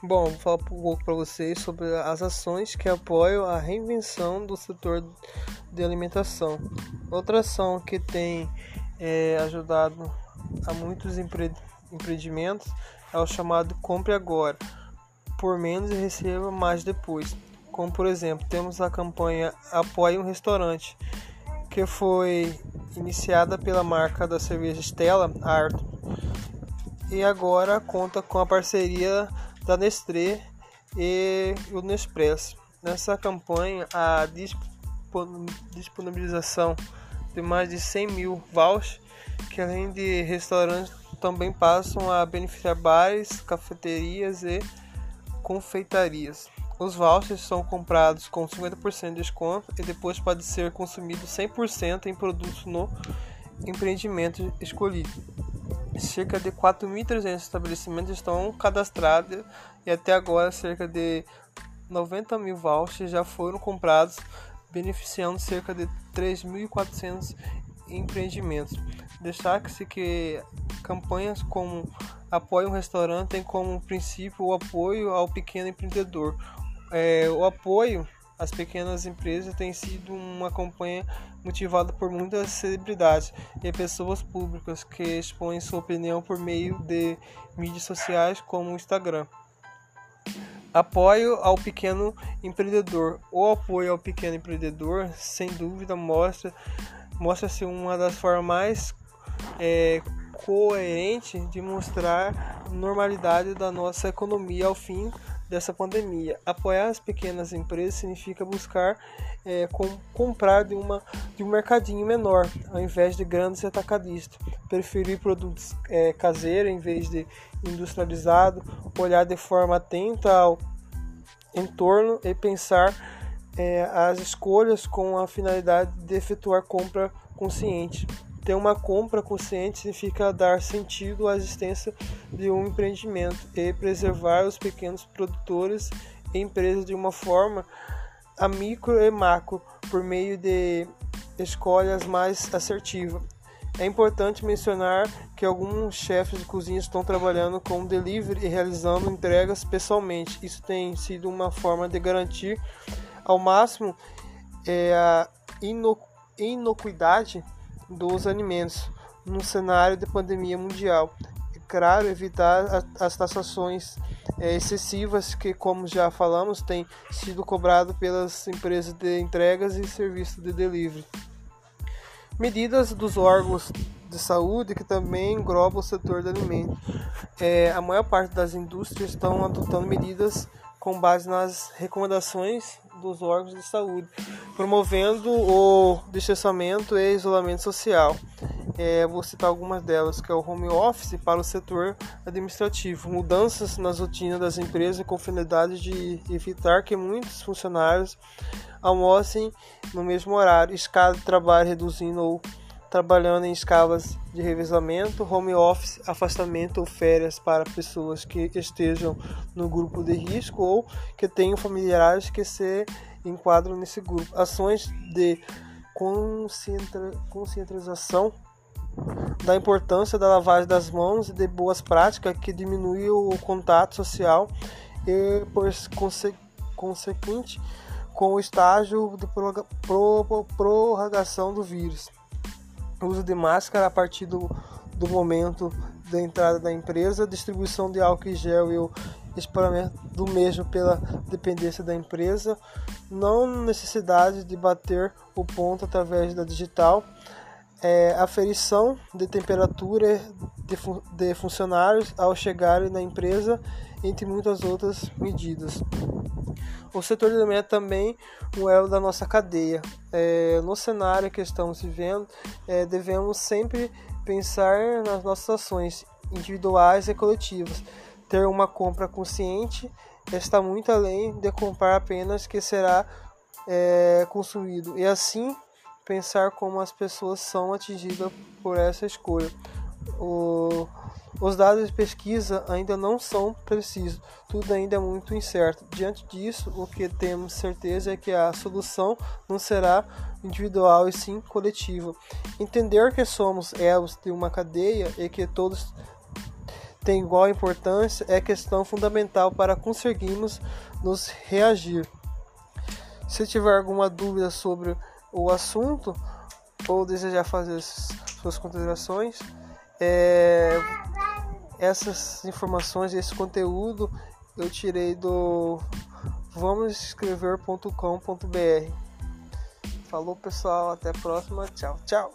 Bom, vou falar um pouco para vocês sobre as ações que apoiam a reinvenção do setor de alimentação. Outra ação que tem é, ajudado a muitos empre empreendimentos é o chamado Compre Agora, por menos e receba mais depois. Como por exemplo, temos a campanha Apoie um Restaurante, que foi iniciada pela marca da cerveja Stella Arthur e agora conta com a parceria da Nestlé e o Nespresso. Nessa campanha, a disponibilização de mais de 100 mil vouchers, que além de restaurantes também passam a beneficiar bares, cafeterias e confeitarias. Os vouchers são comprados com 50% de desconto e depois pode ser consumido 100% em produtos no empreendimento escolhido. Cerca de 4.300 estabelecimentos estão cadastrados e até agora cerca de 90 mil vouchers já foram comprados, beneficiando cerca de 3.400 empreendimentos. Destaque-se que campanhas como Apoie um Restaurante têm como princípio o apoio ao pequeno empreendedor, é, o apoio às pequenas empresas tem sido uma campanha motivada por muitas celebridades e pessoas públicas que expõem sua opinião por meio de mídias sociais como o Instagram. Apoio ao pequeno empreendedor. O apoio ao pequeno empreendedor, sem dúvida, mostra mostra-se uma das formas mais é, coerentes de mostrar normalidade da nossa economia ao fim dessa pandemia. Apoiar as pequenas empresas significa buscar é, com, comprar de, uma, de um mercadinho menor, ao invés de grandes atacadistas. Preferir produtos é, caseiros em vez de industrializado, olhar de forma atenta ao entorno e pensar é, as escolhas com a finalidade de efetuar compra consciente. Ter uma compra consciente significa dar sentido à existência de um empreendimento e preservar os pequenos produtores e empresas de uma forma a micro e macro por meio de escolhas mais assertivas. É importante mencionar que alguns chefes de cozinha estão trabalhando com delivery e realizando entregas pessoalmente. Isso tem sido uma forma de garantir ao máximo é, a inocuidade dos alimentos no cenário de pandemia mundial. É claro, evitar as taxações é, excessivas que, como já falamos, têm sido cobrado pelas empresas de entregas e serviços de delivery. Medidas dos órgãos de saúde que também engloba o setor de alimentos. É, a maior parte das indústrias estão adotando medidas com base nas recomendações dos órgãos de saúde, promovendo o distanciamento e isolamento social. É, vou citar algumas delas, que é o home office para o setor administrativo, mudanças nas rotinas das empresas com finalidade de evitar que muitos funcionários almocem no mesmo horário, escala de trabalho reduzindo ou trabalhando em escalas de revezamento, home office, afastamento ou férias para pessoas que estejam no grupo de risco ou que tenham familiares que se enquadram nesse grupo. Ações de conscientização da importância da lavagem das mãos e de boas práticas que diminuem o contato social e, por consequente, com o estágio de prorrogação do vírus uso de máscara a partir do, do momento da entrada da empresa, distribuição de álcool em gel e o espalhamento do mesmo pela dependência da empresa, não necessidade de bater o ponto através da digital, é, aferição de temperatura de, de funcionários ao chegarem na empresa, entre muitas outras medidas. O setor de alimentos é também um elo da nossa cadeia. É, no cenário que estamos vivendo, é, devemos sempre pensar nas nossas ações individuais e coletivas. Ter uma compra consciente está muito além de comprar apenas que será é, consumido e assim pensar como as pessoas são atingidas por essa escolha. O, os dados de pesquisa ainda não são precisos, tudo ainda é muito incerto. Diante disso, o que temos certeza é que a solução não será individual e sim coletiva. Entender que somos elos de uma cadeia e que todos tem igual importância é questão fundamental para conseguirmos nos reagir. Se tiver alguma dúvida sobre o assunto ou desejar fazer suas considerações, é, essas informações, esse conteúdo eu tirei do vamosescrever.com.br. Falou pessoal, até a próxima, tchau, tchau.